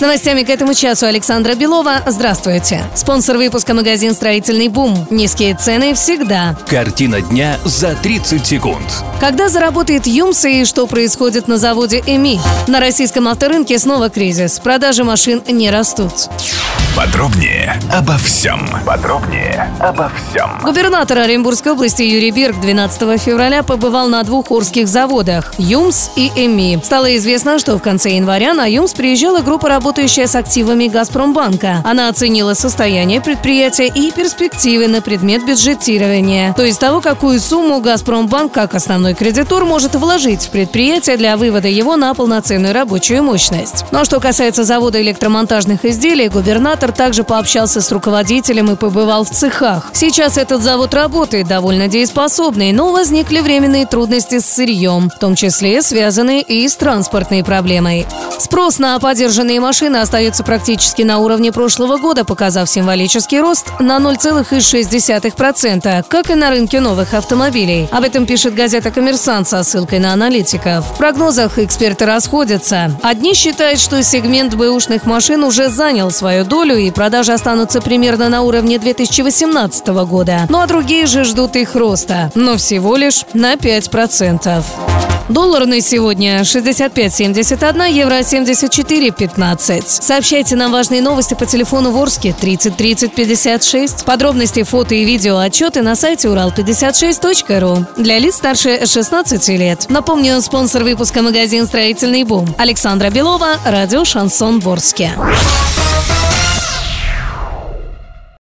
С новостями к этому часу Александра Белова. Здравствуйте. Спонсор выпуска магазин «Строительный бум». Низкие цены всегда. Картина дня за 30 секунд. Когда заработает ЮМС и что происходит на заводе ЭМИ? На российском авторынке снова кризис. Продажи машин не растут. Подробнее обо всем. Подробнее обо всем. Губернатор Оренбургской области Юрий Бирк 12 февраля побывал на двух Орских заводах – ЮМС и ЭМИ. Стало известно, что в конце января на ЮМС приезжала группа, работающая с активами «Газпромбанка». Она оценила состояние предприятия и перспективы на предмет бюджетирования, то есть того, какую сумму «Газпромбанк» как основной кредитор может вложить в предприятие для вывода его на полноценную рабочую мощность. Но что касается завода электромонтажных изделий, губернатор также пообщался с руководителем и побывал в цехах. Сейчас этот завод работает довольно дееспособный, но возникли временные трудности с сырьем, в том числе связанные и с транспортной проблемой. Спрос на подержанные машины остается практически на уровне прошлого года, показав символический рост на 0,6%, как и на рынке новых автомобилей. Об этом пишет газета «Коммерсант» со ссылкой на аналитиков. В прогнозах эксперты расходятся. Одни считают, что сегмент бэушных машин уже занял свою долю и продажи останутся примерно на уровне 2018 года. Ну а другие же ждут их роста, но всего лишь на 5%. Доллар на сегодня 65.71, евро 74.15. Сообщайте нам важные новости по телефону Ворске 30 30 56. Подробности, фото и видео отчеты на сайте урал56.ру. Для лиц старше 16 лет. Напомню, спонсор выпуска магазин «Строительный бум». Александра Белова, радио «Шансон Ворске».